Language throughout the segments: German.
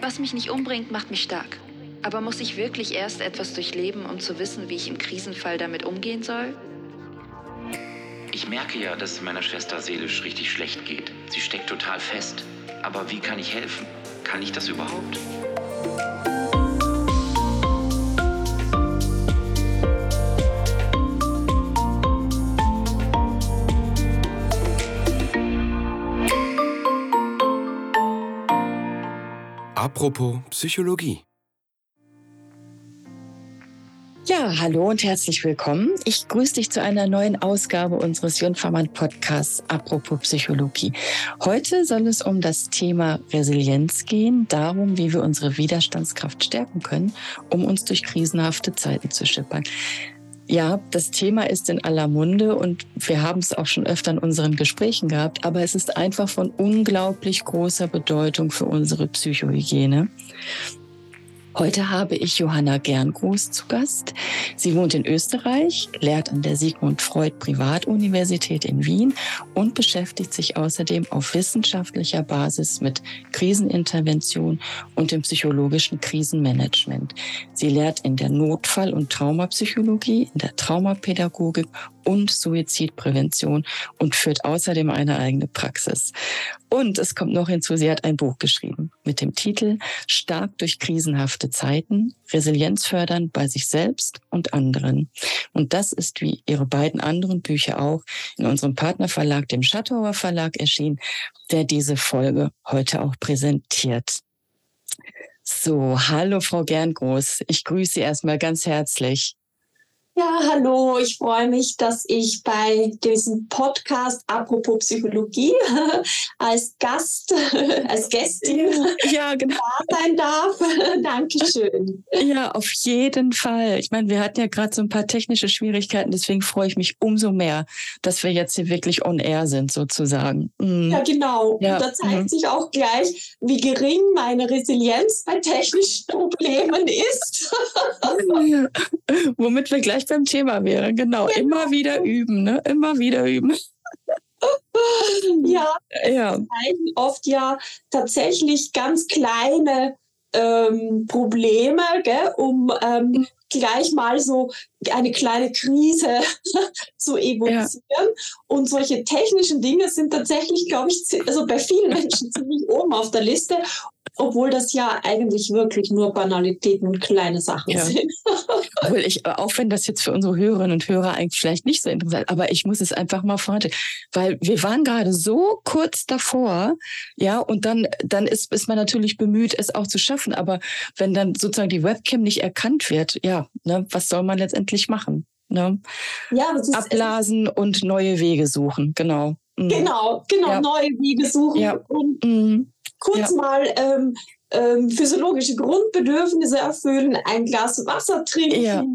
Was mich nicht umbringt, macht mich stark. Aber muss ich wirklich erst etwas durchleben, um zu wissen, wie ich im Krisenfall damit umgehen soll? Ich merke ja, dass es meiner Schwester seelisch richtig schlecht geht. Sie steckt total fest. Aber wie kann ich helfen? Kann ich das überhaupt? Apropos Psychologie. Ja, hallo und herzlich willkommen. Ich grüße dich zu einer neuen Ausgabe unseres Jungfermann Podcasts Apropos Psychologie. Heute soll es um das Thema Resilienz gehen, darum, wie wir unsere Widerstandskraft stärken können, um uns durch krisenhafte Zeiten zu schippern. Ja, das Thema ist in aller Munde und wir haben es auch schon öfter in unseren Gesprächen gehabt, aber es ist einfach von unglaublich großer Bedeutung für unsere Psychohygiene. Heute habe ich Johanna Gerngruß zu Gast. Sie wohnt in Österreich, lehrt an der Sigmund Freud Privatuniversität in Wien und beschäftigt sich außerdem auf wissenschaftlicher Basis mit Krisenintervention und dem psychologischen Krisenmanagement. Sie lehrt in der Notfall- und Traumapsychologie, in der Traumapädagogik und Suizidprävention und führt außerdem eine eigene Praxis. Und es kommt noch hinzu, sie hat ein Buch geschrieben mit dem Titel Stark durch krisenhafte Zeiten, Resilienz fördern bei sich selbst und anderen. Und das ist wie ihre beiden anderen Bücher auch in unserem Partnerverlag, dem Schattauer Verlag erschienen, der diese Folge heute auch präsentiert. So, hallo Frau Gerngroß. Ich grüße Sie erstmal ganz herzlich. Ja, hallo, ich freue mich, dass ich bei diesem Podcast Apropos Psychologie als Gast, als Gästin ja, genau. da sein darf. Dankeschön. Ja, auf jeden Fall. Ich meine, wir hatten ja gerade so ein paar technische Schwierigkeiten, deswegen freue ich mich umso mehr, dass wir jetzt hier wirklich on air sind, sozusagen. Mhm. Ja, genau. Ja. Und da zeigt mhm. sich auch gleich, wie gering meine Resilienz bei technischen Problemen ist. Womit wir gleich beim Thema wäre. Genau, genau. immer wieder üben, ne? Immer wieder üben. ja, ja. oft ja tatsächlich ganz kleine ähm, Probleme, gell, um ähm, mhm. gleich mal so eine kleine Krise zu evozieren. Ja. Und solche technischen Dinge sind tatsächlich, glaube ich, also bei vielen Menschen ziemlich oben auf der Liste obwohl das ja eigentlich wirklich nur Banalitäten und kleine Sachen ja. sind. obwohl ich, auch wenn das jetzt für unsere Hörerinnen und Hörer eigentlich vielleicht nicht so interessant, ist, aber ich muss es einfach mal vorhalten, weil wir waren gerade so kurz davor, ja, und dann, dann ist, ist man natürlich bemüht, es auch zu schaffen, aber wenn dann sozusagen die Webcam nicht erkannt wird, ja, ne, was soll man letztendlich machen? Ne? Ja, ist, Abblasen und neue Wege suchen, genau. Mhm. Genau, genau, ja. neue Wege suchen ja. und mhm kurz ja. mal ähm, ähm, physiologische Grundbedürfnisse erfüllen, ein Glas Wasser trinken, ja.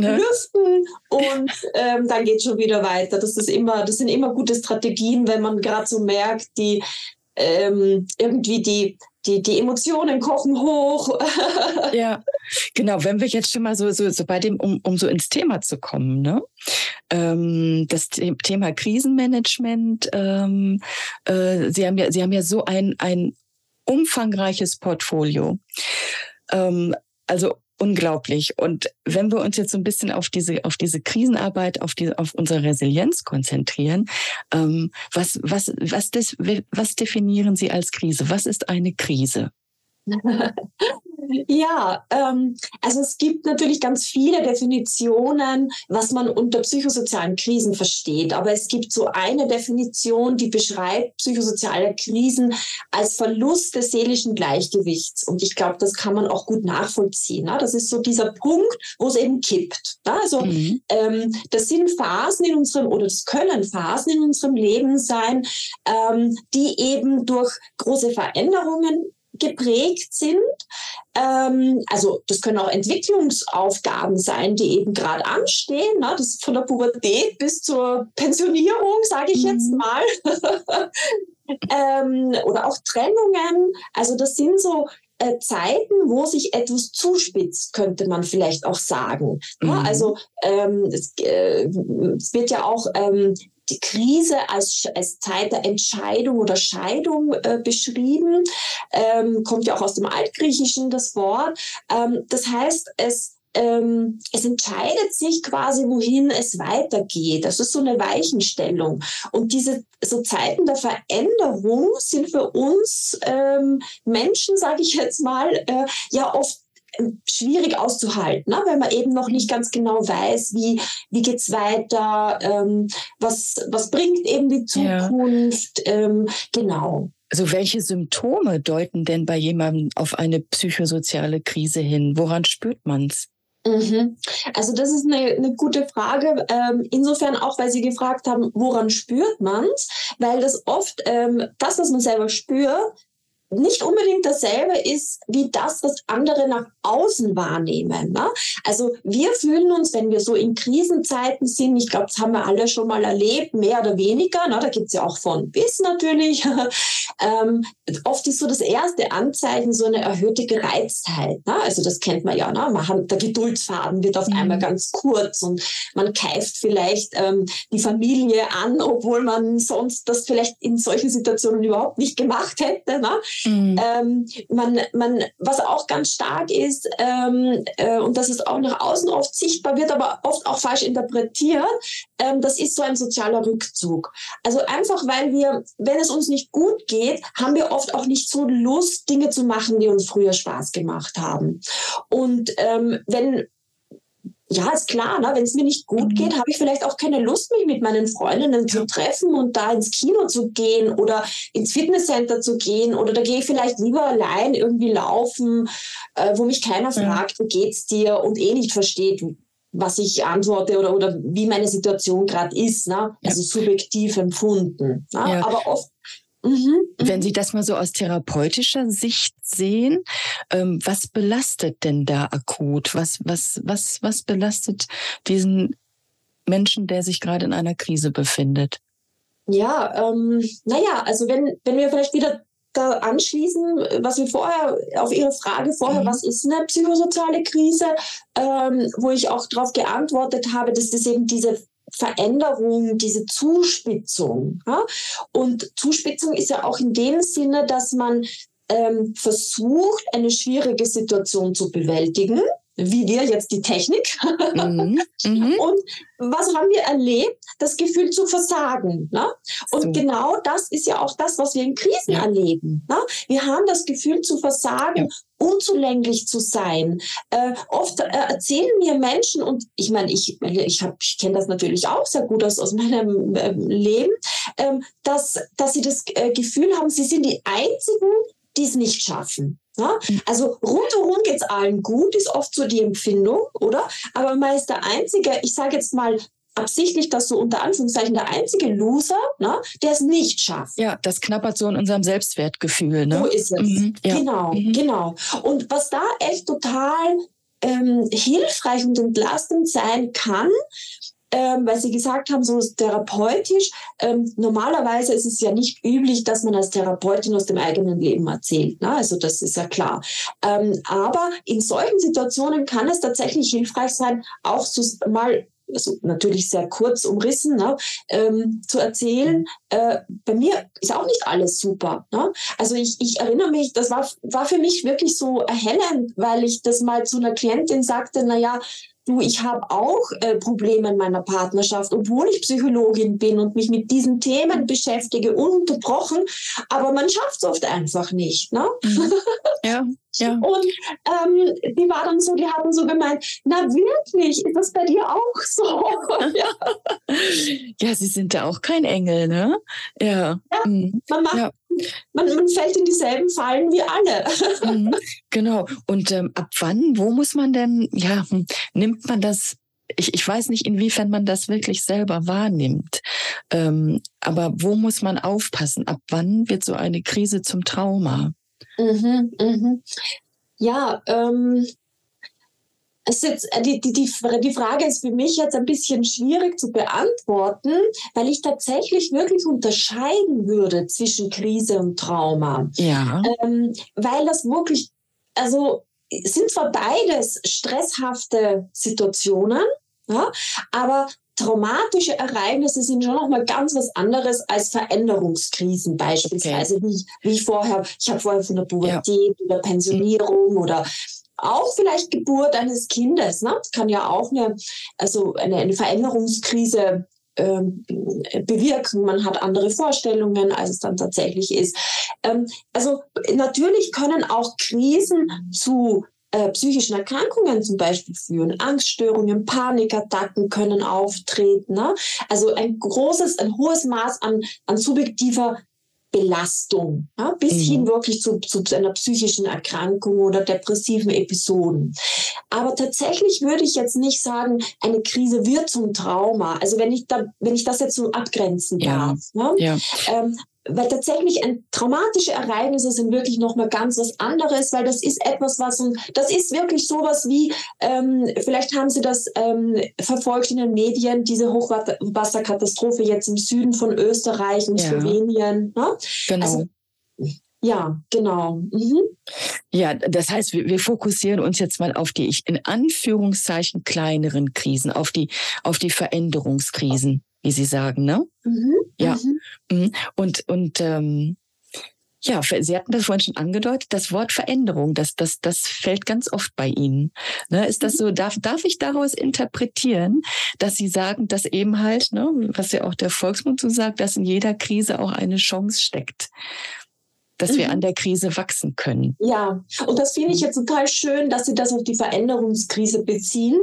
Ja. lüften und ähm, dann geht schon wieder weiter. Das ist immer, das sind immer gute Strategien, wenn man gerade so merkt, die ähm, irgendwie die die, die Emotionen kochen hoch. ja, genau. Wenn wir jetzt schon mal so, so, so bei dem, um, um so ins Thema zu kommen, ne? Ähm, das Thema Krisenmanagement, ähm, äh, Sie haben ja, Sie haben ja so ein, ein umfangreiches Portfolio. Ähm, also unglaublich. Und wenn wir uns jetzt so ein bisschen auf diese, auf diese Krisenarbeit, auf, die, auf unsere Resilienz konzentrieren, ähm, was, was, was, des, was definieren Sie als Krise? Was ist eine Krise? Ja, ähm, also es gibt natürlich ganz viele Definitionen, was man unter psychosozialen Krisen versteht. Aber es gibt so eine Definition, die beschreibt psychosoziale Krisen als Verlust des seelischen Gleichgewichts. Und ich glaube, das kann man auch gut nachvollziehen. Ne? Das ist so dieser Punkt, wo es eben kippt. Ne? Also mhm. ähm, das sind Phasen in unserem, oder das können Phasen in unserem Leben sein, ähm, die eben durch große Veränderungen geprägt sind. Ähm, also das können auch Entwicklungsaufgaben sein, die eben gerade anstehen. Ne? Das von der Pubertät bis zur Pensionierung, sage ich mhm. jetzt mal. ähm, oder auch Trennungen. Also das sind so äh, Zeiten, wo sich etwas zuspitzt, könnte man vielleicht auch sagen. Mhm. Ja, also ähm, es, äh, es, wird ja auch ähm, die Krise als, als Zeit der Entscheidung oder Scheidung äh, beschrieben. Ähm, kommt ja auch aus dem Altgriechischen das Wort. Ähm, das heißt, es ähm, es entscheidet sich quasi, wohin es weitergeht. Das ist so eine Weichenstellung. Und diese so Zeiten der Veränderung sind für uns ähm, Menschen, sage ich jetzt mal, äh, ja oft schwierig auszuhalten, ne? weil man eben noch nicht ganz genau weiß, wie, wie geht's weiter, ähm, was, was bringt eben die Zukunft, ja. ähm, genau. Also welche Symptome deuten denn bei jemandem auf eine psychosoziale Krise hin? Woran spürt man's? Mhm. Also das ist eine, eine gute Frage. Ähm, insofern auch, weil Sie gefragt haben, woran spürt man's? Weil das oft ähm, das, was man selber spürt, nicht unbedingt dasselbe ist wie das, was andere nach außen wahrnehmen. Ne? Also wir fühlen uns, wenn wir so in Krisenzeiten sind, ich glaube, das haben wir alle schon mal erlebt, mehr oder weniger, ne? da gibt's ja auch von bis natürlich. ähm, oft ist so das erste Anzeichen so eine erhöhte Gereiztheit. Ne? Also das kennt man ja. Ne? Man hat, der Geduldsfaden wird auf mhm. einmal ganz kurz und man keift vielleicht ähm, die Familie an, obwohl man sonst das vielleicht in solchen Situationen überhaupt nicht gemacht hätte. Ne? Mhm. Ähm, man, man, was auch ganz stark ist, ähm, äh, und das ist auch nach außen oft sichtbar, wird aber oft auch falsch interpretiert, ähm, das ist so ein sozialer Rückzug. Also einfach, weil wir, wenn es uns nicht gut geht, haben wir oft auch nicht so Lust, Dinge zu machen, die uns früher Spaß gemacht haben. Und ähm, wenn ja, ist klar, ne? wenn es mir nicht gut mhm. geht, habe ich vielleicht auch keine Lust, mich mit meinen Freundinnen ja. zu treffen und da ins Kino zu gehen oder ins Fitnesscenter zu gehen oder da gehe ich vielleicht lieber allein irgendwie laufen, äh, wo mich keiner ja. fragt, wie geht's dir und eh nicht versteht, was ich antworte oder, oder wie meine Situation gerade ist, ne? also subjektiv empfunden. Ne? Aber oft Mhm, Wenn mhm. Sie das mal so aus therapeutischer Sicht sehen, ähm, was belastet denn da akut? Was, was, was, was belastet diesen Menschen, der sich gerade in einer Krise befindet? Ja, ähm, naja, also wenn, wenn wir vielleicht wieder da anschließen, was wir vorher auf Ihre Frage vorher, mhm. was ist eine psychosoziale Krise, ähm, wo ich auch darauf geantwortet habe, dass das eben diese Veränderung, diese Zuspitzung. Ja? Und Zuspitzung ist ja auch in dem Sinne, dass man ähm, versucht, eine schwierige Situation zu bewältigen wie wir jetzt die Technik. Mhm. Mhm. Und was haben wir erlebt? Das Gefühl zu versagen. Ne? Und so. genau das ist ja auch das, was wir in Krisen ja. erleben. Ne? Wir haben das Gefühl zu versagen, ja. Unzulänglich zu sein. Äh, oft äh, erzählen mir Menschen, und ich meine, ich, ich, hab, ich kenne das natürlich auch sehr gut aus, aus meinem äh, Leben, ähm, dass, dass sie das äh, Gefühl haben, sie sind die Einzigen, die es nicht schaffen. Ja? Mhm. Also rundherum geht es allen gut, ist oft so die Empfindung, oder? Aber man ist der Einzige, ich sage jetzt mal absichtlich, dass so unter Anführungszeichen der einzige Loser, ne, der es nicht schafft. Ja, das knappert so in unserem Selbstwertgefühl. Ne? So ist es. Mhm, ja. Genau, mhm. genau. Und was da echt total ähm, hilfreich und entlastend sein kann, ähm, weil Sie gesagt haben, so therapeutisch. Ähm, normalerweise ist es ja nicht üblich, dass man als Therapeutin aus dem eigenen Leben erzählt. Ne? Also das ist ja klar. Ähm, aber in solchen Situationen kann es tatsächlich hilfreich sein, auch so mal also natürlich sehr kurz umrissen, ne, ähm, zu erzählen. Äh, bei mir ist auch nicht alles super. Ne? Also ich, ich erinnere mich, das war, war für mich wirklich so erhellend, weil ich das mal zu einer Klientin sagte, na ja, du, ich habe auch äh, Probleme in meiner Partnerschaft, obwohl ich Psychologin bin und mich mit diesen Themen beschäftige, ununterbrochen, aber man schafft es oft einfach nicht. Ne? Mhm. Ja, ja. Und ähm, die war dann so, die haben so gemeint, na wirklich, ist das bei dir auch so? ja. ja, sie sind ja auch kein Engel, ne? Ja. ja mhm. man macht ja man, man fällt in dieselben Fallen wie alle. Mhm, genau. Und ähm, ab wann, wo muss man denn, ja, hm, nimmt man das ich, ich weiß nicht, inwiefern man das wirklich selber wahrnimmt. Ähm, aber wo muss man aufpassen? Ab wann wird so eine Krise zum Trauma? Mhm, mhm. Ja, ähm, es ist äh, die, die, die, die Frage ist für mich jetzt ein bisschen schwierig zu beantworten, weil ich tatsächlich wirklich unterscheiden würde zwischen Krise und Trauma. Ja. Ähm, weil das wirklich, also sind zwar beides stresshafte Situationen, ja, aber traumatische Ereignisse sind schon nochmal ganz was anderes als Veränderungskrisen beispielsweise, okay. wie, ich, wie ich vorher, ich habe vorher von der Pubertät ja. oder Pensionierung oder auch vielleicht Geburt eines Kindes. Ne? Das kann ja auch eine, also eine, eine Veränderungskrise ähm, bewirken. Man hat andere Vorstellungen, als es dann tatsächlich ist. Ähm, also natürlich können auch Krisen zu äh, psychischen Erkrankungen zum Beispiel führen. Angststörungen, Panikattacken können auftreten. Ne? Also ein großes, ein hohes Maß an, an subjektiver Belastung, ja, bis mhm. hin wirklich zu, zu einer psychischen Erkrankung oder depressiven Episoden. Aber tatsächlich würde ich jetzt nicht sagen, eine Krise wird zum Trauma. Also wenn ich da, wenn ich das jetzt so abgrenzen darf. Ja. Ne? Ja. Ähm, weil tatsächlich ein, traumatische Ereignisse sind wirklich nochmal ganz was anderes, weil das ist etwas, was das ist wirklich sowas wie, ähm, vielleicht haben Sie das ähm, verfolgt in den Medien, diese Hochwasserkatastrophe jetzt im Süden von Österreich und ja. Slowenien. Ne? Genau. Also, ja, genau. Mhm. Ja, das heißt, wir, wir, fokussieren uns jetzt mal auf die in Anführungszeichen kleineren Krisen, auf die, auf die Veränderungskrisen wie Sie sagen, ne? Mhm, ja. Mhm. mhm. Und, und ähm, ja, Sie hatten das vorhin schon angedeutet, das Wort Veränderung, das, das, das fällt ganz oft bei Ihnen. Ne, ist das mhm. so, darf, darf ich daraus interpretieren, dass Sie sagen, dass eben halt, ne, was ja auch der Volksmund so sagt, dass in jeder Krise auch eine Chance steckt? Dass wir mhm. an der Krise wachsen können. Ja, und das finde ich jetzt total schön, dass Sie das auf die Veränderungskrise beziehen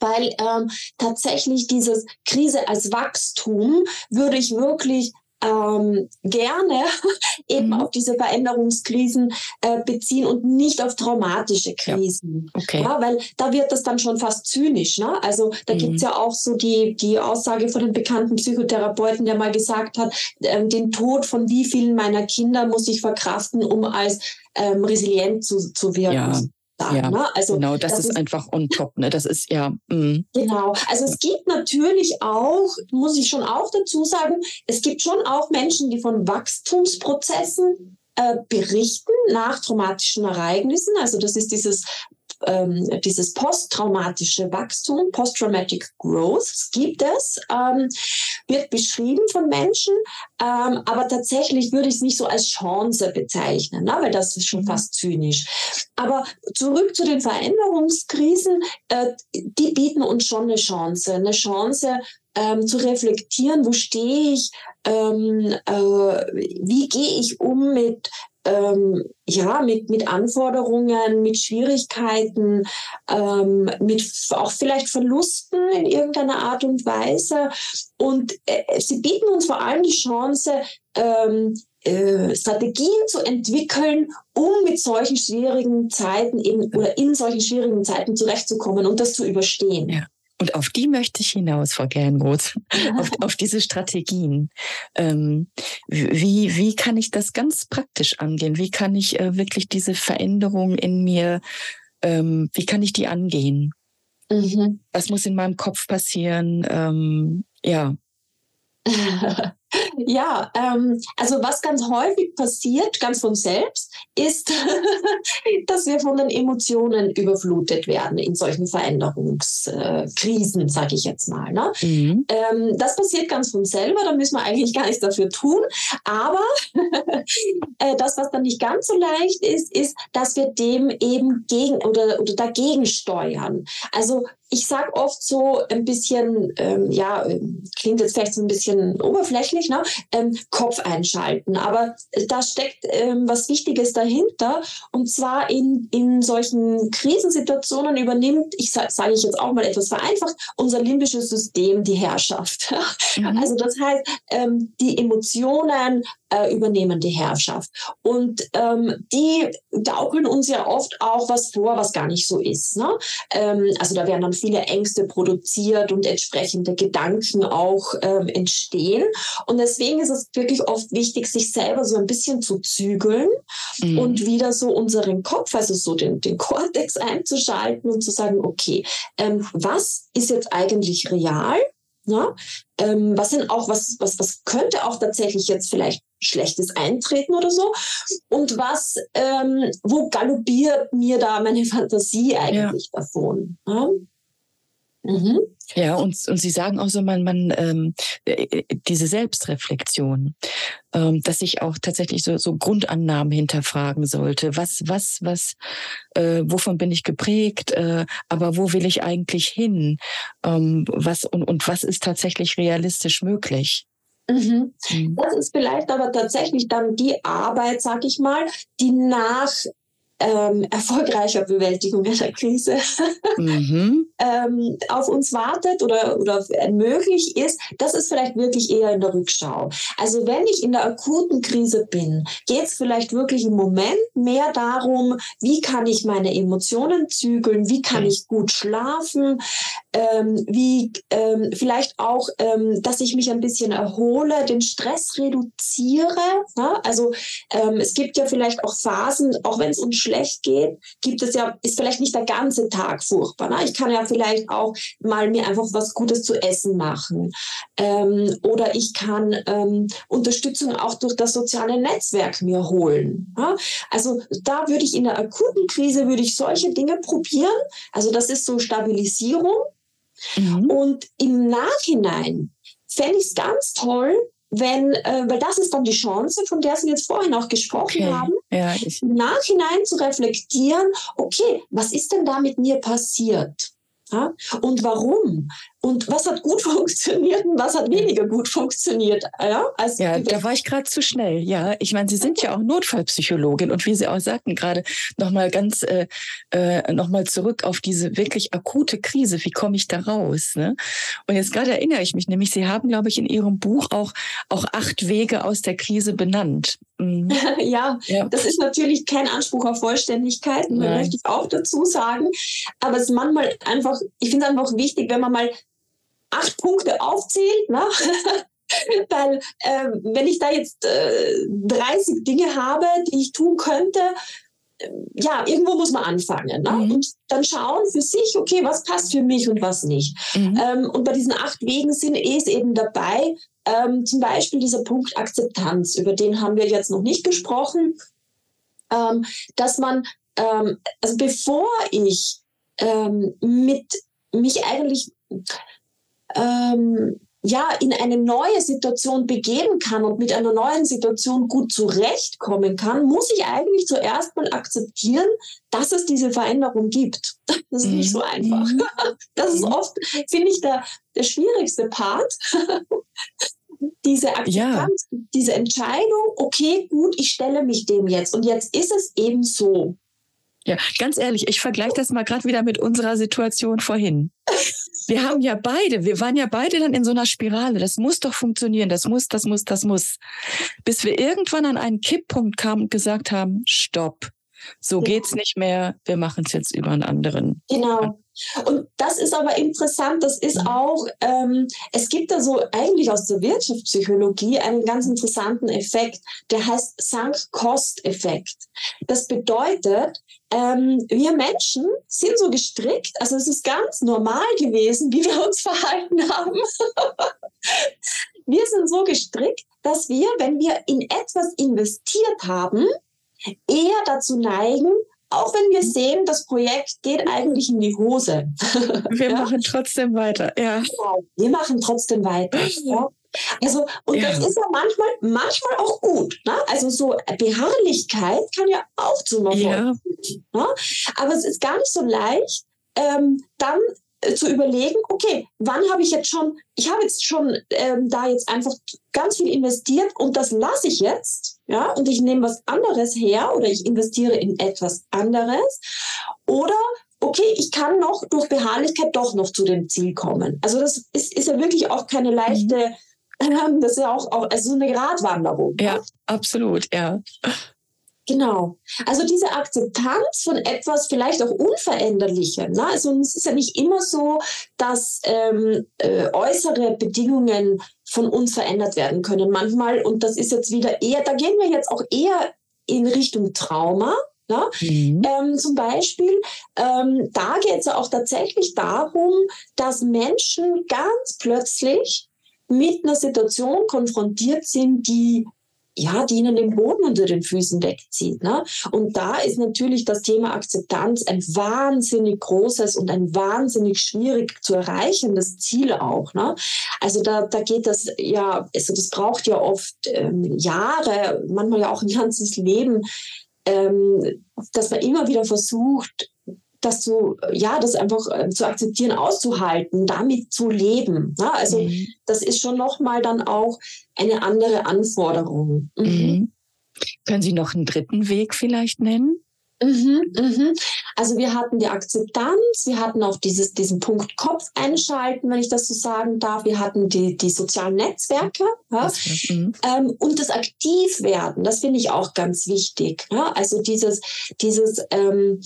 weil ähm, tatsächlich dieses Krise als Wachstum würde ich wirklich ähm, gerne eben mhm. auf diese Veränderungskrisen äh, beziehen und nicht auf traumatische Krisen. Ja. Okay. Ja, weil da wird das dann schon fast zynisch. Ne? Also da mhm. es ja auch so die, die Aussage von einem bekannten Psychotherapeuten, der mal gesagt hat, ähm, den Tod von wie vielen meiner Kinder muss ich verkraften, um als ähm, resilient zu, zu wirken. Ja sagen. Ja, ne? also, genau, das, das ist, ist, einfach on top. Ne? Das ist ja. Mh. Genau. Also es gibt natürlich auch, muss ich schon auch dazu sagen, es gibt schon auch Menschen, die von Wachstumsprozessen äh, berichten nach traumatischen Ereignissen. Also das ist dieses ähm, dieses posttraumatische Wachstum, Post-Traumatic Growth, gibt es, ähm, wird beschrieben von Menschen, ähm, aber tatsächlich würde ich es nicht so als Chance bezeichnen, ne? weil das ist schon mhm. fast zynisch. Aber zurück zu den Veränderungskrisen, äh, die bieten uns schon eine Chance, eine Chance, ähm, zu reflektieren, wo stehe ich, ähm, äh, wie gehe ich um mit ähm, ja, mit, mit Anforderungen, mit Schwierigkeiten, ähm, mit auch vielleicht Verlusten in irgendeiner Art und Weise. Und äh, sie bieten uns vor allem die Chance, ähm, äh, Strategien zu entwickeln, um mit solchen schwierigen Zeiten eben oder in solchen schwierigen Zeiten zurechtzukommen und das zu überstehen. Ja. Und auf die möchte ich hinaus, Frau Gernroth, auf, auf diese Strategien. Ähm, wie, wie kann ich das ganz praktisch angehen? Wie kann ich äh, wirklich diese Veränderung in mir, ähm, wie kann ich die angehen? Mhm. Was muss in meinem Kopf passieren? Ähm, ja. Ja, ähm, also was ganz häufig passiert, ganz von selbst, ist, dass wir von den Emotionen überflutet werden in solchen Veränderungskrisen, äh, sage ich jetzt mal. Ne? Mhm. Ähm, das passiert ganz von selber, da müssen wir eigentlich gar nichts dafür tun. Aber äh, das, was dann nicht ganz so leicht ist, ist, dass wir dem eben gegen oder, oder dagegen steuern. Also ich sage oft so ein bisschen, ähm, ja, klingt jetzt vielleicht so ein bisschen oberflächlich, ne? ähm, Kopf einschalten. Aber da steckt ähm, was Wichtiges dahinter. Und zwar in, in solchen Krisensituationen übernimmt, ich sage sag ich jetzt auch mal etwas vereinfacht, unser limbisches System die Herrschaft. Mhm. Also das heißt, ähm, die Emotionen äh, übernehmen die Herrschaft. Und ähm, die gaukeln uns ja oft auch was vor, was gar nicht so ist. Ne? Ähm, also da werden dann viele Ängste produziert und entsprechende Gedanken auch ähm, entstehen. Und deswegen ist es wirklich oft wichtig, sich selber so ein bisschen zu zügeln mhm. und wieder so unseren Kopf, also so den, den Kortex einzuschalten und zu sagen, okay, ähm, was ist jetzt eigentlich real? Ja? Ähm, was sind auch, was, was, was könnte auch tatsächlich jetzt vielleicht Schlechtes eintreten oder so? Und was, ähm, wo galoppiert mir da meine Fantasie eigentlich ja. davon? Ja? Mhm. Ja, und, und Sie sagen auch so, man, man ähm, äh, diese Selbstreflexion, ähm, dass ich auch tatsächlich so, so Grundannahmen hinterfragen sollte. Was, was, was, äh, wovon bin ich geprägt, äh, aber wo will ich eigentlich hin? Ähm, was und, und was ist tatsächlich realistisch möglich? Mhm. mhm. Das ist vielleicht aber tatsächlich dann die Arbeit, sag ich mal, die nach ähm, erfolgreicher Bewältigung einer Krise mhm. ähm, auf uns wartet oder, oder möglich ist, das ist vielleicht wirklich eher in der Rückschau. Also wenn ich in der akuten Krise bin, geht es vielleicht wirklich im Moment mehr darum, wie kann ich meine Emotionen zügeln, wie kann ich gut schlafen, ähm, wie ähm, vielleicht auch, ähm, dass ich mich ein bisschen erhole, den Stress reduziere. Ja? Also ähm, es gibt ja vielleicht auch Phasen, auch wenn es uns schlecht geht, gibt es ja, ist vielleicht nicht der ganze Tag furchtbar. Ne? Ich kann ja vielleicht auch mal mir einfach was Gutes zu essen machen. Ähm, oder ich kann ähm, Unterstützung auch durch das soziale Netzwerk mir holen. Ja? Also da würde ich in der akuten Krise, würde ich solche Dinge probieren. Also das ist so Stabilisierung. Mhm. Und im Nachhinein fände ich es ganz toll, wenn, äh, weil das ist dann die Chance, von der Sie jetzt vorhin auch gesprochen okay. haben, ja, im Nachhinein zu reflektieren, okay, was ist denn da mit mir passiert? Ja? Und warum? Und was hat gut funktioniert und was hat weniger gut funktioniert? Ja, also ja da war ich gerade zu schnell. Ja, ich meine, Sie sind ja auch Notfallpsychologin und wie Sie auch sagten gerade, nochmal ganz, äh, äh, nochmal zurück auf diese wirklich akute Krise. Wie komme ich da raus? Ne? Und jetzt gerade erinnere ich mich nämlich, Sie haben, glaube ich, in Ihrem Buch auch, auch acht Wege aus der Krise benannt. Mhm. ja, ja, das ist natürlich kein Anspruch auf Vollständigkeit, möchte ich auch dazu sagen. Aber es ist manchmal einfach, ich finde es einfach wichtig, wenn man mal acht Punkte aufzählt, ne? Weil äh, wenn ich da jetzt äh, 30 Dinge habe, die ich tun könnte, äh, ja, irgendwo muss man anfangen. Ne? Mhm. Und dann schauen für sich, okay, was passt für mich und was nicht. Mhm. Ähm, und bei diesen acht Wegen sind es eben dabei, ähm, zum Beispiel dieser Punkt Akzeptanz, über den haben wir jetzt noch nicht gesprochen, ähm, dass man, ähm, also bevor ich ähm, mit mich eigentlich ähm, ja, in eine neue Situation begeben kann und mit einer neuen Situation gut zurechtkommen kann, muss ich eigentlich zuerst mal akzeptieren, dass es diese Veränderung gibt. Das ist nicht so mhm. einfach. Mhm. Das ist oft, finde ich, der, der schwierigste Part. diese Akzeptanz, ja. diese Entscheidung, okay, gut, ich stelle mich dem jetzt und jetzt ist es eben so. Ja, ganz ehrlich, ich vergleiche das mal gerade wieder mit unserer Situation vorhin. Wir haben ja beide, wir waren ja beide dann in so einer Spirale. Das muss doch funktionieren, das muss, das muss, das muss. Bis wir irgendwann an einen Kipppunkt kamen und gesagt haben, stopp, so ja. geht's nicht mehr, wir machen es jetzt über einen anderen. Genau. Und das ist aber interessant, das ist mhm. auch, ähm, es gibt da so eigentlich aus der Wirtschaftspsychologie einen ganz interessanten Effekt, der heißt Sunk-Cost-Effekt. Das bedeutet, ähm, wir Menschen sind so gestrickt, also es ist ganz normal gewesen, wie wir uns verhalten haben. wir sind so gestrickt, dass wir, wenn wir in etwas investiert haben, eher dazu neigen, auch wenn wir sehen, das Projekt geht eigentlich in die Hose. Wir ja? machen trotzdem weiter, ja. Genau, wir machen trotzdem weiter. Ja? Also, und ja. das ist ja manchmal, manchmal auch gut. Ne? Also so Beharrlichkeit kann ja auch zum Erfolg ja. Ne? Aber es ist gar nicht so leicht, ähm, dann zu überlegen, okay, wann habe ich jetzt schon, ich habe jetzt schon ähm, da jetzt einfach ganz viel investiert und das lasse ich jetzt, ja, und ich nehme was anderes her oder ich investiere in etwas anderes oder okay, ich kann noch durch Beharrlichkeit doch noch zu dem Ziel kommen. Also das ist, ist ja wirklich auch keine leichte, mhm. das ist ja auch, auch also eine Gratwanderung. Ja, absolut, ja. Genau. Also diese Akzeptanz von etwas vielleicht auch Unveränderlichem. Ne? Also es ist ja nicht immer so, dass ähm, äh, äußere Bedingungen von uns verändert werden können. Manchmal, und das ist jetzt wieder eher, da gehen wir jetzt auch eher in Richtung Trauma. Ja? Mhm. Ähm, zum Beispiel, ähm, da geht es ja auch tatsächlich darum, dass Menschen ganz plötzlich mit einer Situation konfrontiert sind, die ja, die ihnen den Boden unter den Füßen wegzieht. Ne? Und da ist natürlich das Thema Akzeptanz ein wahnsinnig großes und ein wahnsinnig schwierig zu erreichendes Ziel auch. Ne? Also da, da geht das ja, also das braucht ja oft ähm, Jahre, manchmal ja auch ein ganzes Leben, ähm, dass man immer wieder versucht, das zu, ja, das einfach äh, zu akzeptieren, auszuhalten, damit zu leben. Ne? Also mhm. das ist schon nochmal dann auch eine andere Anforderung. Mhm. Mhm. Können Sie noch einen dritten Weg vielleicht nennen? Mhm, mhm. Also wir hatten die Akzeptanz, wir hatten auch dieses, diesen Punkt Kopf einschalten, wenn ich das so sagen darf. Wir hatten die, die sozialen Netzwerke ja? mhm. ähm, und das Aktivwerden, das finde ich auch ganz wichtig. Ja? Also dieses, dieses ähm,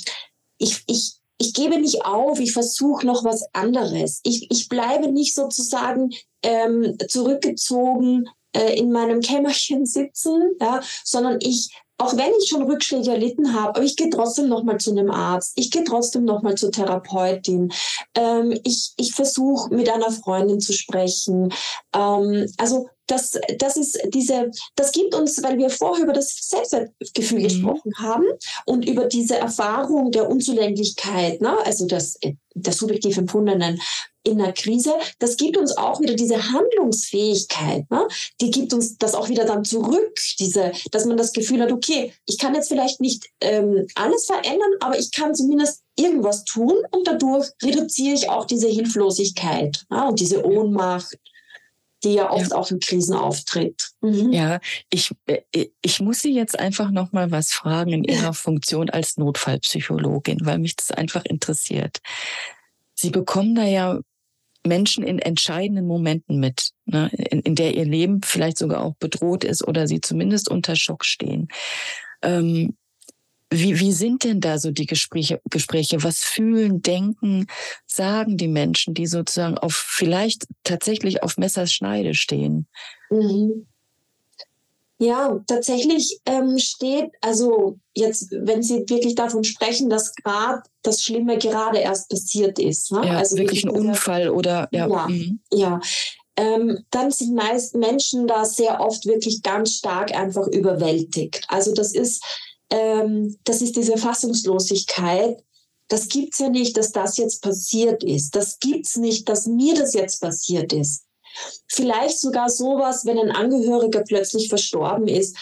ich, ich, ich gebe nicht auf, ich versuche noch was anderes. Ich, ich bleibe nicht sozusagen ähm, zurückgezogen äh, in meinem Kämmerchen sitzen, ja, sondern ich auch wenn ich schon Rückschläge erlitten habe, aber ich gehe trotzdem noch mal zu einem Arzt, ich gehe trotzdem noch mal zur Therapeutin, ähm, ich, ich versuche mit einer Freundin zu sprechen. Ähm, also das, das ist diese, das gibt uns, weil wir vorher über das Selbstwertgefühl mhm. gesprochen haben und über diese Erfahrung der Unzulänglichkeit, ne? also das, der subjektiv empfundenen in der Krise, das gibt uns auch wieder diese Handlungsfähigkeit, ne? die gibt uns das auch wieder dann zurück, diese, dass man das Gefühl hat, okay, ich kann jetzt vielleicht nicht ähm, alles verändern, aber ich kann zumindest irgendwas tun und dadurch reduziere ich auch diese Hilflosigkeit ne? und diese Ohnmacht die ja oft ja. auch in Krisen auftritt. Mhm. Ja, ich, äh, ich muss Sie jetzt einfach noch mal was fragen in Ihrer Funktion als Notfallpsychologin, weil mich das einfach interessiert. Sie bekommen da ja Menschen in entscheidenden Momenten mit, ne, in, in der ihr Leben vielleicht sogar auch bedroht ist oder sie zumindest unter Schock stehen. Ähm, wie, wie sind denn da so die Gespräche, Gespräche? Was fühlen, denken, sagen die Menschen, die sozusagen auf vielleicht tatsächlich auf Messers Schneide stehen? Mhm. Ja, tatsächlich ähm, steht, also jetzt, wenn Sie wirklich davon sprechen, dass gerade das Schlimme gerade erst passiert ist. Ne? Ja, also wirklich ein Unfall oder ja. Ja, mhm. ja. Ähm, dann sind meist Menschen da sehr oft wirklich ganz stark einfach überwältigt. Also das ist ähm, das ist diese Fassungslosigkeit. Das gibt's ja nicht, dass das jetzt passiert ist. Das gibt's nicht, dass mir das jetzt passiert ist. Vielleicht sogar sowas, wenn ein Angehöriger plötzlich verstorben ist.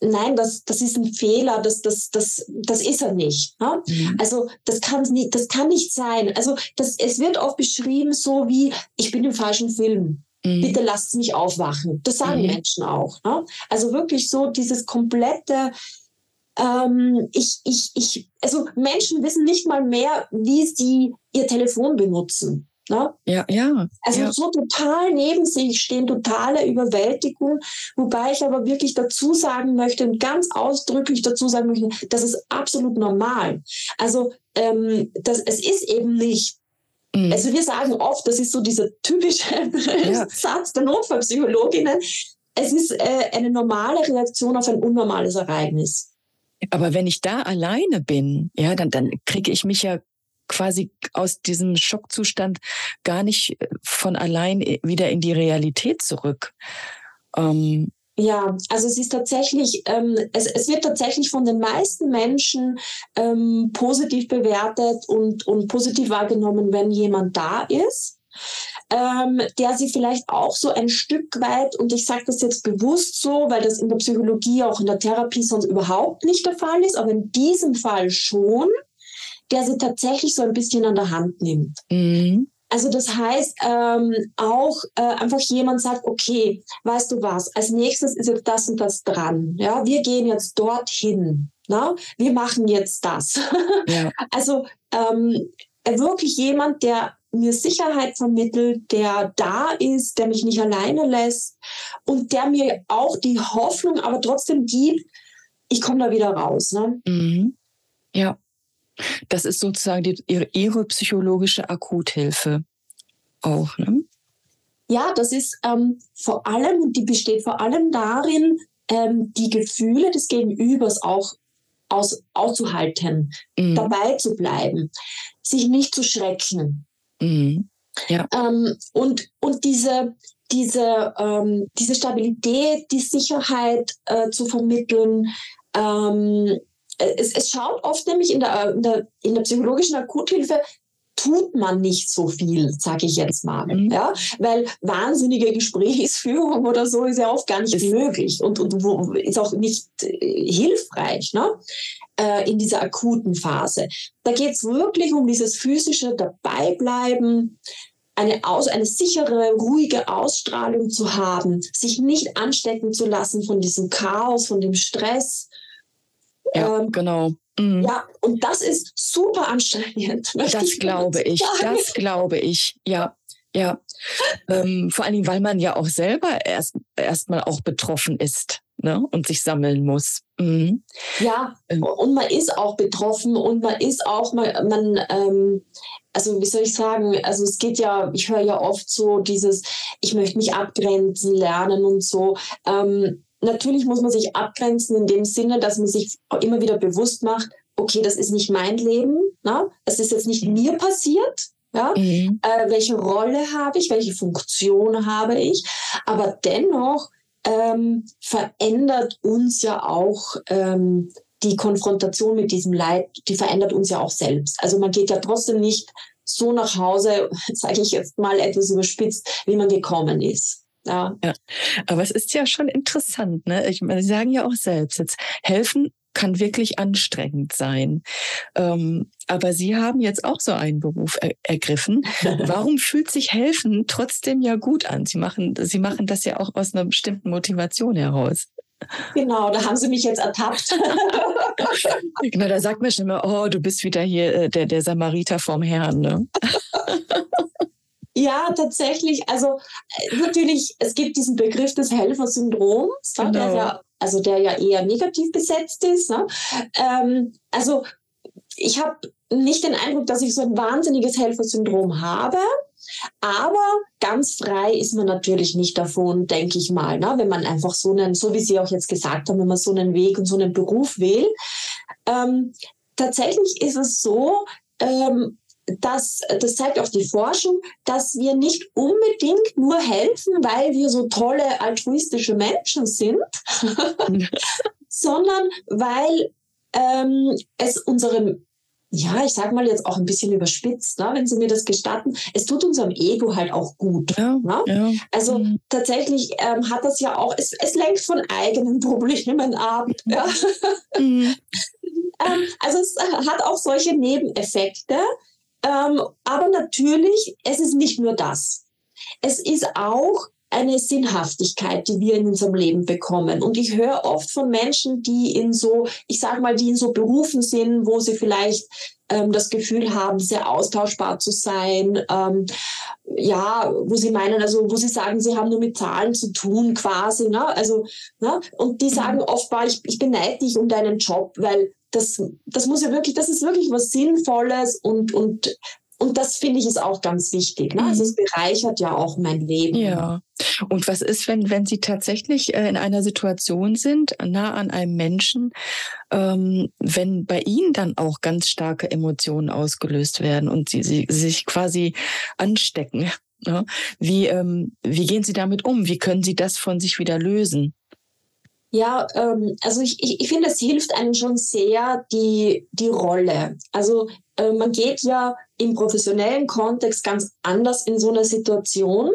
Nein, das, das ist ein Fehler, das, das, das, das ist er nicht. Ne? Mhm. Also das kann, nicht, das kann nicht sein. Also das, es wird oft beschrieben so wie, ich bin im falschen Film. Mhm. Bitte lasst mich aufwachen. Das sagen mhm. Menschen auch. Ne? Also wirklich so dieses komplette, ähm, ich, ich, ich, also Menschen wissen nicht mal mehr, wie sie ihr Telefon benutzen. Ne? Ja, ja. Also ja. so total neben sich stehen, totale Überwältigung, wobei ich aber wirklich dazu sagen möchte und ganz ausdrücklich dazu sagen möchte, das ist absolut normal. Also ähm, das, es ist eben nicht mhm. also wir sagen oft, das ist so dieser typische ja. Satz der Notfallpsychologinnen, es ist äh, eine normale Reaktion auf ein unnormales Ereignis. Aber wenn ich da alleine bin, ja, dann, dann kriege ich mich ja quasi aus diesem Schockzustand gar nicht äh, von allein äh, wieder in die Realität zurück. Ähm, ja, also es ist tatsächlich, ähm, es, es wird tatsächlich von den meisten Menschen ähm, positiv bewertet und, und positiv wahrgenommen, wenn jemand da ist ähm, der sie vielleicht auch so ein Stück weit, und ich sage das jetzt bewusst so, weil das in der Psychologie, auch in der Therapie sonst überhaupt nicht der Fall ist, aber in diesem Fall schon, der sie tatsächlich so ein bisschen an der Hand nimmt. Mhm. Also das heißt, ähm, auch äh, einfach jemand sagt, okay, weißt du was, als nächstes ist jetzt das und das dran. Ja, wir gehen jetzt dorthin. Na? Wir machen jetzt das. Ja. also ähm, wirklich jemand, der mir Sicherheit vermittelt, der da ist, der mich nicht alleine lässt und der mir auch die Hoffnung aber trotzdem gibt, ich komme da wieder raus. Ne? Mhm. Ja, das ist sozusagen die, ihre, ihre, psychologische Akuthilfe auch. Ne? Ja, das ist ähm, vor allem, und die besteht vor allem darin, ähm, die Gefühle des Gegenübers auch aus, auszuhalten, mhm. dabei zu bleiben, sich nicht zu schrecken. Mhm. Ja. Ähm, und, und diese, diese, ähm, diese Stabilität, die Sicherheit äh, zu vermitteln. Ähm, es, es schaut oft nämlich in der, in der, in der psychologischen Akuthilfe tut man nicht so viel, sage ich jetzt mal. Mhm. Ja? Weil wahnsinnige Gesprächsführung oder so ist ja oft gar nicht ist möglich und, und wo, ist auch nicht äh, hilfreich ne? Äh, in dieser akuten Phase. Da geht es wirklich um dieses physische Dabeibleiben, eine, aus, eine sichere, ruhige Ausstrahlung zu haben, sich nicht anstecken zu lassen von diesem Chaos, von dem Stress. Ja, ähm, genau. Mhm. Ja, und das ist super anstrengend. Das glaube ich, das glaube ich, ja. Ja, ähm, vor allen Dingen, weil man ja auch selber erst erstmal auch betroffen ist ne? und sich sammeln muss. Mhm. Ja, ähm. und man ist auch betroffen und man ist auch, man, man ähm, also wie soll ich sagen, also es geht ja, ich höre ja oft so dieses, ich möchte mich abgrenzen lernen und so. Ähm, natürlich muss man sich abgrenzen in dem Sinne, dass man sich immer wieder bewusst macht, okay, das ist nicht mein Leben, ne? das ist jetzt nicht mir passiert. Ja? Mhm. Äh, welche Rolle habe ich, welche Funktion habe ich? Aber dennoch ähm, verändert uns ja auch ähm, die Konfrontation mit diesem Leid, die verändert uns ja auch selbst. Also man geht ja trotzdem nicht so nach Hause, sage ich jetzt mal etwas überspitzt, wie man gekommen ist. Ja. ja. Aber es ist ja schon interessant, ne? Ich meine, Sie sagen ja auch selbst, jetzt helfen kann wirklich anstrengend sein. Ähm, aber Sie haben jetzt auch so einen Beruf er ergriffen. Warum fühlt sich helfen trotzdem ja gut an? Sie machen, Sie machen das ja auch aus einer bestimmten Motivation heraus. Genau, da haben Sie mich jetzt ertappt. genau, da sagt man schon immer, oh, du bist wieder hier äh, der, der Samariter vom Herrn. Ne? Ja, tatsächlich. Also äh, natürlich, es gibt diesen Begriff des Helfersyndroms, genau. der ja, also der ja eher negativ besetzt ist. Ne? Ähm, also ich habe nicht den Eindruck, dass ich so ein wahnsinniges Helfersyndrom habe. Aber ganz frei ist man natürlich nicht davon, denke ich mal, ne? wenn man einfach so einen, so wie Sie auch jetzt gesagt haben, wenn man so einen Weg und so einen Beruf wählt. Ähm, tatsächlich ist es so, ähm, dass, das zeigt auch die Forschung, dass wir nicht unbedingt nur helfen, weil wir so tolle altruistische Menschen sind, sondern weil ähm, es unserem ja, ich sag mal jetzt auch ein bisschen überspitzt, ne, wenn Sie mir das gestatten, es tut unserem Ego halt auch gut. Ja, ne? ja. Also mhm. tatsächlich ähm, hat das ja auch, es, es lenkt von eigenen Problemen ab. Ja. Mhm. ähm, also es hat auch solche Nebeneffekte, ähm, aber natürlich, es ist nicht nur das. Es ist auch eine Sinnhaftigkeit, die wir in unserem Leben bekommen. Und ich höre oft von Menschen, die in so, ich sage mal, die in so Berufen sind, wo sie vielleicht ähm, das Gefühl haben, sehr austauschbar zu sein. Ähm, ja, wo sie meinen, also wo sie sagen, sie haben nur mit Zahlen zu tun, quasi. Ne? Also, ne? Und die sagen mhm. oft, ich, ich beneide dich um deinen Job, weil das, das muss ja wirklich, das ist wirklich was Sinnvolles und, und, und das finde ich ist auch ganz wichtig. Ne? Also es mhm. bereichert ja auch mein Leben. Ja. Und was ist, wenn, wenn Sie tatsächlich äh, in einer Situation sind, nah an einem Menschen, ähm, wenn bei Ihnen dann auch ganz starke Emotionen ausgelöst werden und Sie, Sie sich quasi anstecken? Ne? Wie, ähm, wie gehen Sie damit um? Wie können Sie das von sich wieder lösen? Ja, ähm, also ich, ich, ich finde, es hilft einem schon sehr die, die Rolle. Also äh, man geht ja im professionellen Kontext ganz anders in so eine Situation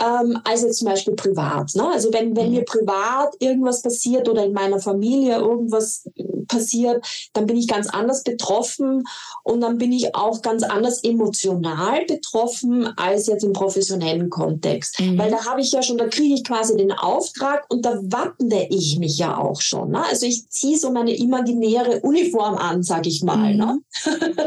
ähm, als jetzt zum Beispiel privat. Ne? Also wenn, wenn mir mhm. privat irgendwas passiert oder in meiner Familie irgendwas passiert, dann bin ich ganz anders betroffen und dann bin ich auch ganz anders emotional betroffen als jetzt im professionellen Kontext. Mhm. Weil da habe ich ja schon, da kriege ich quasi den Auftrag und da wappne ich mich ja auch schon. Ne? Also ich ziehe so meine imaginäre Uniform an, sage ich mal. Ne?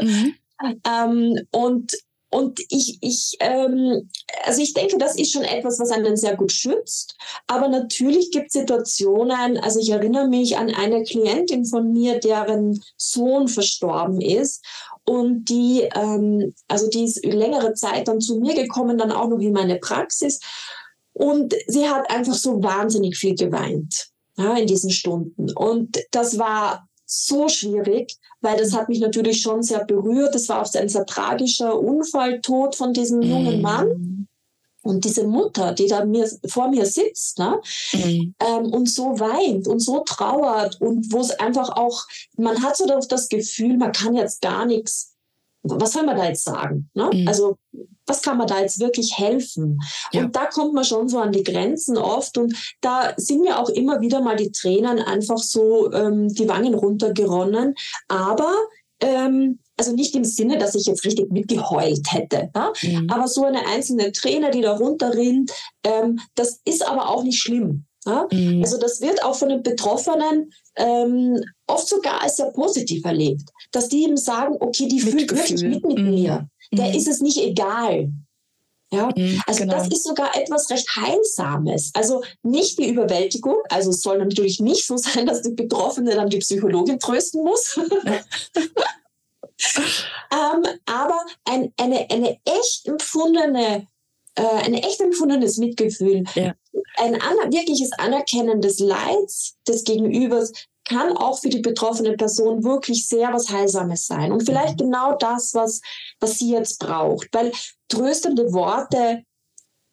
Mhm. mhm. ähm, und und ich, ich, ähm, also ich denke, das ist schon etwas, was einen sehr gut schützt. Aber natürlich gibt es Situationen, also ich erinnere mich an eine Klientin von mir, deren Sohn verstorben ist. Und die, ähm, also die ist längere Zeit dann zu mir gekommen, dann auch noch in meine Praxis. Und sie hat einfach so wahnsinnig viel geweint ja, in diesen Stunden. Und das war so schwierig, weil das hat mich natürlich schon sehr berührt. Das war auch ein sehr tragischer Unfalltod von diesem jungen mhm. Mann. Und diese Mutter, die da mir, vor mir sitzt ne, mhm. ähm, und so weint und so trauert und wo es einfach auch, man hat so das Gefühl, man kann jetzt gar nichts, was soll man da jetzt sagen? Ne? Mhm. Also was kann man da jetzt wirklich helfen? Ja. Und da kommt man schon so an die Grenzen oft und da sind mir auch immer wieder mal die Tränen einfach so ähm, die Wangen runtergeronnen. Aber ähm, also nicht im Sinne, dass ich jetzt richtig mitgeheult hätte, ja? mhm. aber so eine einzelne Träne, die da runterrinnt, ähm, das ist aber auch nicht schlimm. Ja? Mhm. Also das wird auch von den Betroffenen ähm, oft sogar als sehr positiv erlebt, dass die eben sagen, okay, die fühlt wirklich mit mit mhm. mir. Der mhm. ist es nicht egal. Ja, mhm, also genau. das ist sogar etwas recht Heilsames. Also nicht die Überwältigung. Also es soll natürlich nicht so sein, dass die Betroffene dann die Psychologin trösten muss. ähm, aber ein, eine, eine echt empfundene, äh, ein echt empfundenes Mitgefühl, ja. ein aner wirkliches Anerkennen des Leids des Gegenübers kann auch für die betroffene Person wirklich sehr was Heilsames sein. Und vielleicht mhm. genau das, was, was sie jetzt braucht. Weil tröstende Worte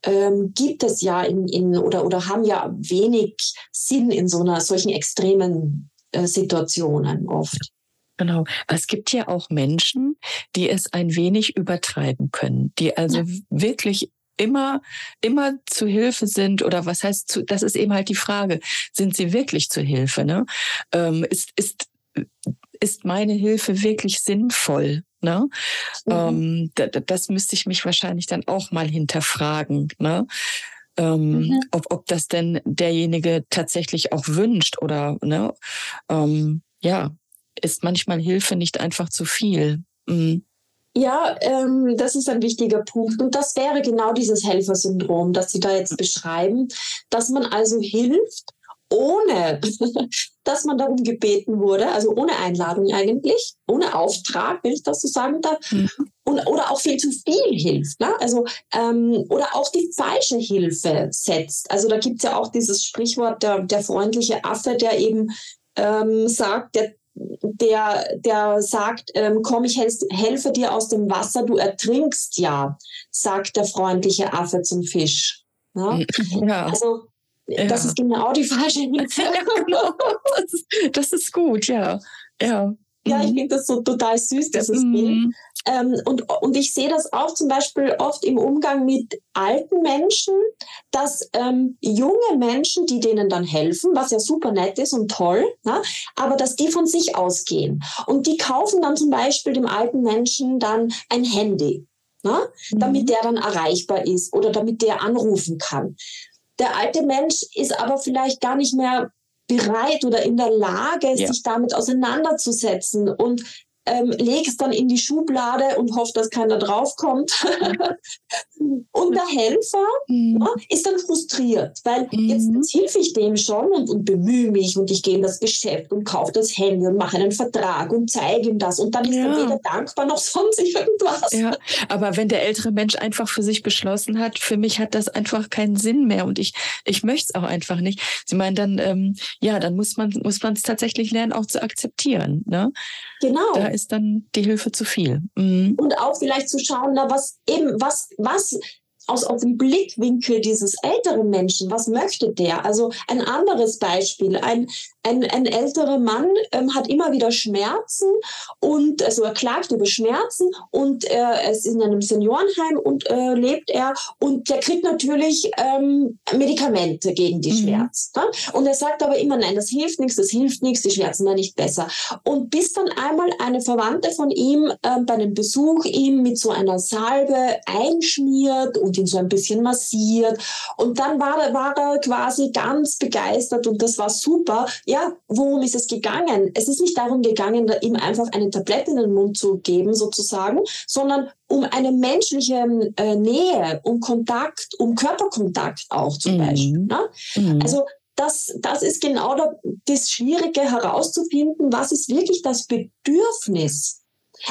ähm, gibt es ja in, in oder, oder haben ja wenig Sinn in so einer solchen extremen äh, Situationen oft. Genau. Es gibt ja auch Menschen, die es ein wenig übertreiben können, die also ja. wirklich immer, immer zu Hilfe sind oder was heißt zu, das ist eben halt die Frage, sind sie wirklich zu Hilfe, ne? Ähm, ist, ist, ist meine Hilfe wirklich sinnvoll? Ne? Mhm. Ähm, das müsste ich mich wahrscheinlich dann auch mal hinterfragen. Ne? Ähm, mhm. ob, ob das denn derjenige tatsächlich auch wünscht oder ne? Ähm, ja, ist manchmal Hilfe nicht einfach zu viel. Mhm. Ja, ähm, das ist ein wichtiger Punkt. Und das wäre genau dieses Helfersyndrom, das Sie da jetzt beschreiben, dass man also hilft, ohne dass man darum gebeten wurde, also ohne Einladung eigentlich, ohne Auftrag, wenn ich das so sagen darf, mhm. und, oder auch viel zu viel hilft. Ne? Also, ähm, oder auch die falsche Hilfe setzt. Also da gibt es ja auch dieses Sprichwort, der, der freundliche Affe, der eben ähm, sagt, der der, der sagt, ähm, komm, ich helfe dir aus dem Wasser, du ertrinkst ja, sagt der freundliche Affe zum Fisch. Ja? ja. Also das ist genau die falsche Hilfe. ja, genau. das, ist, das ist gut, ja. Ja. Ja, ich mhm. finde das so total süß, dieses mhm. Bild. Ähm, und, und ich sehe das auch zum Beispiel oft im Umgang mit alten Menschen, dass ähm, junge Menschen, die denen dann helfen, was ja super nett ist und toll, na, aber dass die von sich ausgehen. Und die kaufen dann zum Beispiel dem alten Menschen dann ein Handy, na, mhm. damit der dann erreichbar ist oder damit der anrufen kann. Der alte Mensch ist aber vielleicht gar nicht mehr bereit oder in der Lage, ja. sich damit auseinanderzusetzen und ähm, lege es dann in die Schublade und hoffe, dass keiner draufkommt. und der Helfer mhm. ja, ist dann frustriert, weil mhm. jetzt, jetzt hilfe ich dem schon und, und bemühe mich und ich gehe in das Geschäft und kaufe das Handy und mache einen Vertrag und zeige ihm das und dann ist ja. er weder dankbar noch sonst irgendwas. Ja, aber wenn der ältere Mensch einfach für sich beschlossen hat, für mich hat das einfach keinen Sinn mehr und ich, ich möchte es auch einfach nicht. Sie meinen dann, ähm, ja, dann muss man muss es tatsächlich lernen, auch zu akzeptieren. Ne? Genau. Da ist dann die Hilfe zu viel. Mhm. Und auch vielleicht zu schauen, na, was eben, was, was aus, aus dem Blickwinkel dieses älteren Menschen, was möchte der? Also ein anderes Beispiel, ein, ein, ein älterer Mann ähm, hat immer wieder Schmerzen und also er klagt über Schmerzen und äh, er ist in einem Seniorenheim und äh, lebt er und der kriegt natürlich ähm, Medikamente gegen die mhm. Schmerzen. Ne? Und er sagt aber immer, nein, das hilft nichts, das hilft nichts, die Schmerzen werden nicht besser. Und bis dann einmal eine Verwandte von ihm äh, bei einem Besuch ihm mit so einer Salbe einschmiert und ihn so ein bisschen massiert und dann war, war er quasi ganz begeistert und das war super. Ja, ja, worum ist es gegangen? Es ist nicht darum gegangen, ihm einfach eine Tablette in den Mund zu geben, sozusagen, sondern um eine menschliche äh, Nähe, um Kontakt, um Körperkontakt auch zum mhm. Beispiel. Ne? Mhm. Also das, das ist genau das Schwierige herauszufinden, was ist wirklich das Bedürfnis.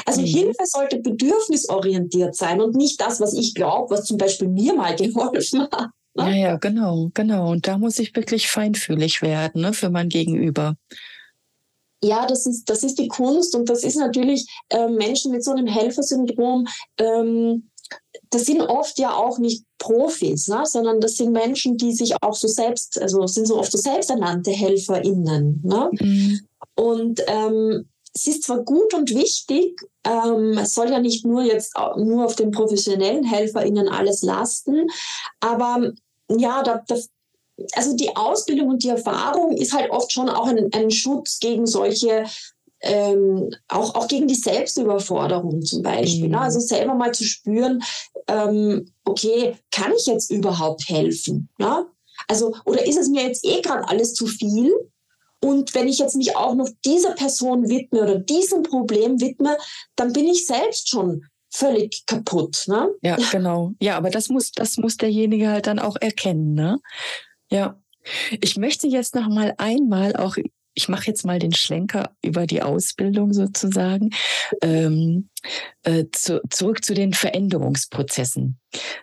Also mhm. Hilfe sollte bedürfnisorientiert sein und nicht das, was ich glaube, was zum Beispiel mir mal geholfen hat. Ja, ja, genau, genau. Und da muss ich wirklich feinfühlig werden ne, für mein Gegenüber. Ja, das ist, das ist die Kunst und das ist natürlich äh, Menschen mit so einem Helfersyndrom, ähm, das sind oft ja auch nicht Profis, ne? sondern das sind Menschen, die sich auch so selbst, also sind so oft so selbsternannte HelferInnen. Ne? Mhm. Und ähm, es ist zwar gut und wichtig, ähm, es soll ja nicht nur jetzt nur auf den professionellen HelferInnen alles lasten, aber ja, da, da, also die Ausbildung und die Erfahrung ist halt oft schon auch ein, ein Schutz gegen solche ähm, auch, auch gegen die Selbstüberforderung zum Beispiel. Ne? Mhm. Also selber mal zu spüren, ähm, okay, kann ich jetzt überhaupt helfen? Ne? Also, oder ist es mir jetzt eh gerade alles zu viel? Und wenn ich jetzt mich auch noch dieser Person widme oder diesem Problem widme, dann bin ich selbst schon völlig kaputt. Ne? Ja, genau. Ja, aber das muss, das muss derjenige halt dann auch erkennen. Ne? Ja. Ich möchte jetzt noch mal einmal auch ich mache jetzt mal den Schlenker über die Ausbildung sozusagen, ähm, äh, zu, zurück zu den Veränderungsprozessen.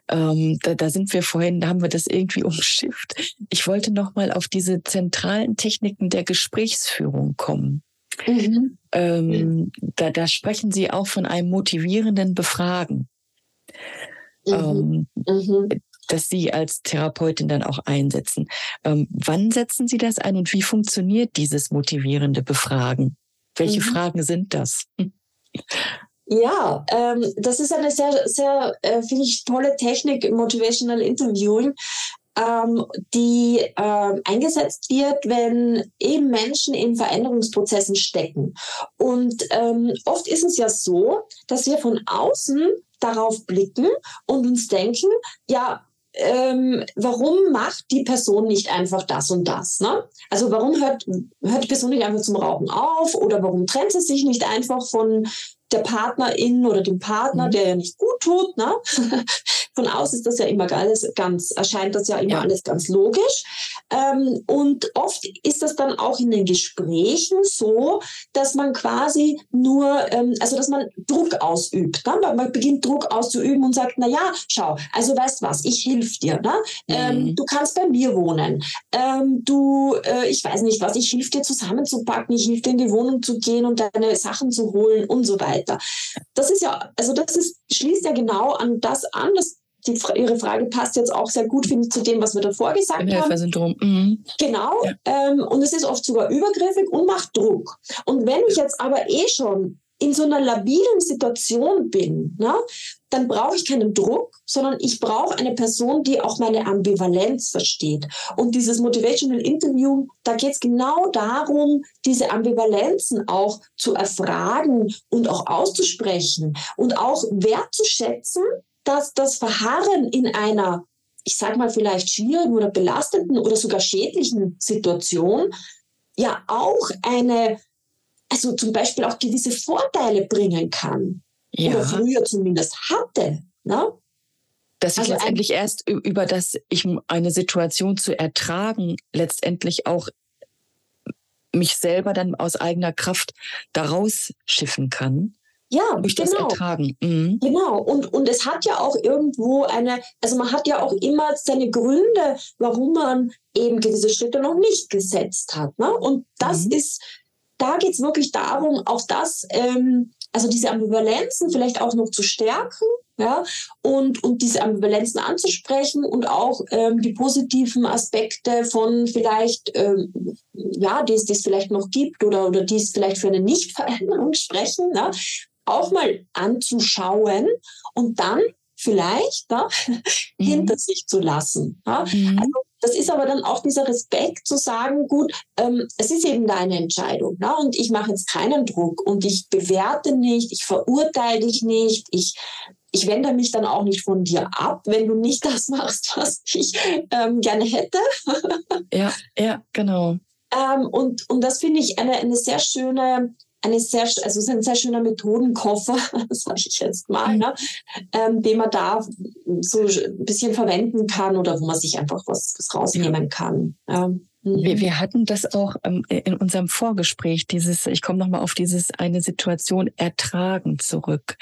Ähm, da, da sind wir vorhin, da haben wir das irgendwie umschifft. Ich wollte noch mal auf diese zentralen Techniken der Gesprächsführung kommen. Mhm. Ähm, da, da sprechen Sie auch von einem motivierenden Befragen. Mhm. Ähm, mhm das Sie als Therapeutin dann auch einsetzen. Ähm, wann setzen Sie das ein und wie funktioniert dieses motivierende Befragen? Welche mhm. Fragen sind das? Ja, ähm, das ist eine sehr, sehr, äh, finde ich, tolle Technik im Motivational Interviewing, ähm, die äh, eingesetzt wird, wenn eben Menschen in Veränderungsprozessen stecken. Und ähm, oft ist es ja so, dass wir von außen darauf blicken und uns denken, ja, ähm, warum macht die Person nicht einfach das und das? Ne? Also warum hört, hört die Person nicht einfach zum Rauchen auf oder warum trennt sie sich nicht einfach von der Partnerin oder dem Partner, mhm. der ja nicht gut tut? Ne? Von außen ist das ja immer alles ganz, erscheint das ja immer ja. alles ganz logisch. Ähm, und oft ist das dann auch in den Gesprächen so, dass man quasi nur, ähm, also dass man Druck ausübt. Ne? Man beginnt Druck auszuüben und sagt, na ja, schau, also weißt was, ich hilf dir. Ne? Ähm, mhm. Du kannst bei mir wohnen. Ähm, du, äh, ich weiß nicht was, ich hilf dir zusammenzupacken, ich hilf dir in die Wohnung zu gehen und deine Sachen zu holen und so weiter. Das ist ja, also das ist, schließt ja genau an das an, dass die, Ihre Frage passt jetzt auch sehr gut, finde ich, zu dem, was wir davor gesagt Im haben. Helfersyndrom. Mhm. Genau. Ja. Ähm, und es ist oft sogar übergriffig und macht Druck. Und wenn ich jetzt aber eh schon in so einer labilen Situation bin, ne, dann brauche ich keinen Druck, sondern ich brauche eine Person, die auch meine Ambivalenz versteht. Und dieses Motivational Interview, da geht es genau darum, diese Ambivalenzen auch zu erfragen und auch auszusprechen und auch wertzuschätzen, dass das Verharren in einer, ich sage mal vielleicht schwierigen oder belastenden oder sogar schädlichen Situation ja auch eine, also zum Beispiel auch gewisse Vorteile bringen kann. Ja. Oder früher zumindest hatte. Ne? Dass ich also letztendlich erst über das, ich eine Situation zu ertragen, letztendlich auch mich selber dann aus eigener Kraft daraus schiffen kann. Ja, durch genau. das Ertragen. Mhm. Genau. Und, und es hat ja auch irgendwo eine, also man hat ja auch immer seine Gründe, warum man eben gewisse Schritte noch nicht gesetzt hat. Ne? Und das mhm. ist, da geht es wirklich darum, auch das, ähm, also diese Ambivalenzen vielleicht auch noch zu stärken. Ja, und, und diese Ambivalenzen anzusprechen und auch ähm, die positiven Aspekte von vielleicht, ähm, ja, die es, die es vielleicht noch gibt oder, oder die es vielleicht für eine Nichtveränderung sprechen, ja, auch mal anzuschauen und dann vielleicht ja, mhm. hinter sich zu lassen. Ja. Mhm. Also das ist aber dann auch dieser Respekt zu sagen, gut, ähm, es ist eben deine Entscheidung ja, und ich mache jetzt keinen Druck und ich bewerte nicht, ich verurteile dich nicht, ich ich wende mich dann auch nicht von dir ab, wenn du nicht das machst, was ich ähm, gerne hätte. ja, ja, genau. Ähm, und, und das finde ich eine, eine sehr schöne eine sehr, also ist ein sehr schöner Methodenkoffer, sage ich jetzt mal, ne? ähm, den man da so ein bisschen verwenden kann oder wo man sich einfach was, was rausnehmen kann. Ähm, wir, wir hatten das auch ähm, in unserem Vorgespräch, dieses, ich komme nochmal auf dieses eine Situation ertragen zurück.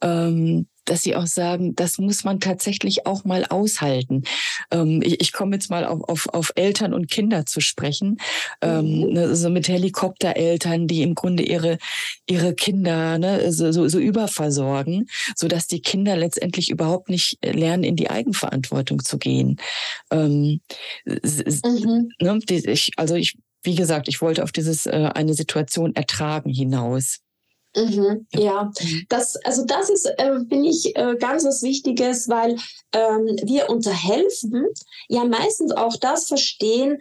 Ähm, dass sie auch sagen, das muss man tatsächlich auch mal aushalten. Ähm, ich, ich komme jetzt mal auf, auf, auf Eltern und Kinder zu sprechen, ähm, mhm. ne, so mit Helikoptereltern, die im Grunde ihre ihre Kinder ne, so, so, so überversorgen, so dass die Kinder letztendlich überhaupt nicht lernen, in die Eigenverantwortung zu gehen. Ähm, mhm. ne, die, ich, also ich, wie gesagt, ich wollte auf dieses äh, eine Situation ertragen hinaus. Mhm, ja, das, also das ist, äh, finde ich, äh, ganz was Wichtiges, weil ähm, wir unter helfen ja meistens auch das verstehen,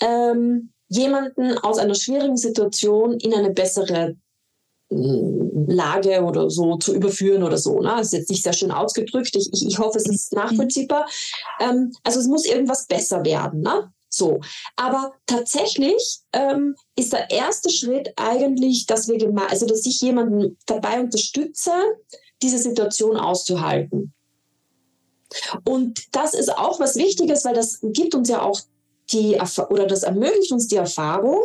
ähm, jemanden aus einer schwierigen Situation in eine bessere mm, Lage oder so zu überführen oder so. Ne? Das ist jetzt nicht sehr schön ausgedrückt. Ich, ich, ich hoffe, es ist mhm. nachvollziehbar. Ähm, also es muss irgendwas besser werden. Ne? So, aber tatsächlich ähm, ist der erste Schritt eigentlich, dass wir also dass ich jemanden dabei unterstütze, diese Situation auszuhalten. Und das ist auch was Wichtiges, weil das gibt uns ja auch die oder das ermöglicht uns die Erfahrung,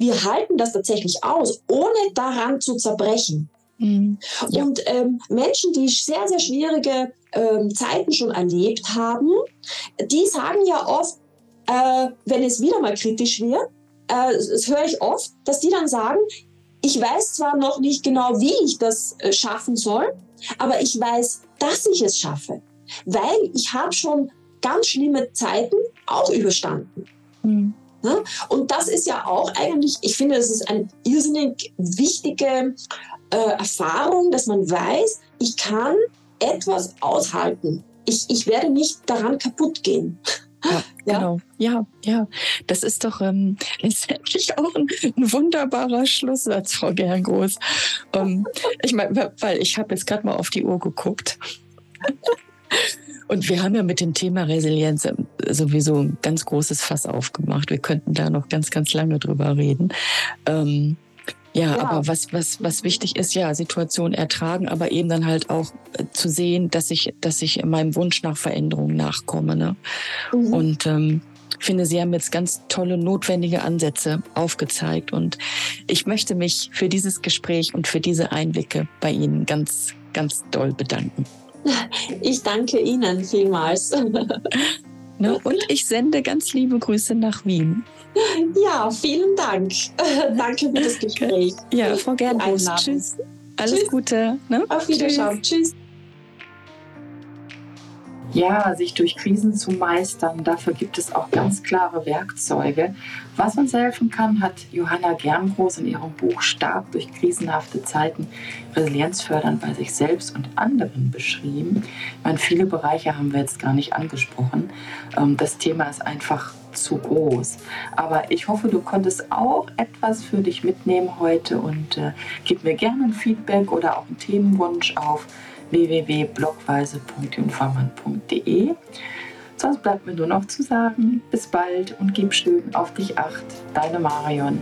wir halten das tatsächlich aus, ohne daran zu zerbrechen. Mhm. Und ähm, Menschen, die sehr, sehr schwierige ähm, Zeiten schon erlebt haben, die sagen ja oft, äh, wenn es wieder mal kritisch wird, äh, das höre ich oft, dass die dann sagen, ich weiß zwar noch nicht genau, wie ich das äh, schaffen soll, aber ich weiß, dass ich es schaffe, weil ich habe schon ganz schlimme Zeiten auch überstanden. Mhm. Ja? Und das ist ja auch eigentlich, ich finde, das ist eine irrsinnig wichtige äh, Erfahrung, dass man weiß, ich kann etwas aushalten. Ich, ich werde nicht daran kaputt gehen. Ja, ja, genau. Ja, ja. Das ist doch ähm, letztendlich auch ein, ein, wunderbarer Schlusssatz, Frau Gerngroß. Ähm, ich meine, weil ich habe jetzt gerade mal auf die Uhr geguckt. Und wir haben ja mit dem Thema Resilienz ähm, sowieso ein ganz großes Fass aufgemacht. Wir könnten da noch ganz, ganz lange drüber reden. Ähm, ja, ja, aber was, was, was wichtig ist, ja, Situation ertragen, aber eben dann halt auch äh, zu sehen, dass ich, dass ich meinem Wunsch nach Veränderung nachkomme. Ne? Mhm. Und ähm, finde, Sie haben jetzt ganz tolle, notwendige Ansätze aufgezeigt. Und ich möchte mich für dieses Gespräch und für diese Einblicke bei Ihnen ganz, ganz doll bedanken. Ich danke Ihnen vielmals. Ne, und ich sende ganz liebe Grüße nach Wien. Ja, vielen Dank. Danke für das Gespräch. Ja, Frau Gernbus. Tschüss. Alles Tschüss. Gute. Ne? Auf Wiedersehen. Tschüss. Tschüss. Ja, sich durch Krisen zu meistern, dafür gibt es auch ganz klare Werkzeuge. Was uns helfen kann, hat Johanna Gerngroß in ihrem Buch Stark durch krisenhafte Zeiten Resilienz fördern bei sich selbst und anderen beschrieben. Ich meine, viele Bereiche haben wir jetzt gar nicht angesprochen. Ähm, das Thema ist einfach zu groß. Aber ich hoffe, du konntest auch etwas für dich mitnehmen heute und äh, gib mir gerne ein Feedback oder auch einen Themenwunsch auf www.blogweise.junfermann.de. Sonst bleibt mir nur noch zu sagen, bis bald und gib schön auf dich acht. Deine Marion.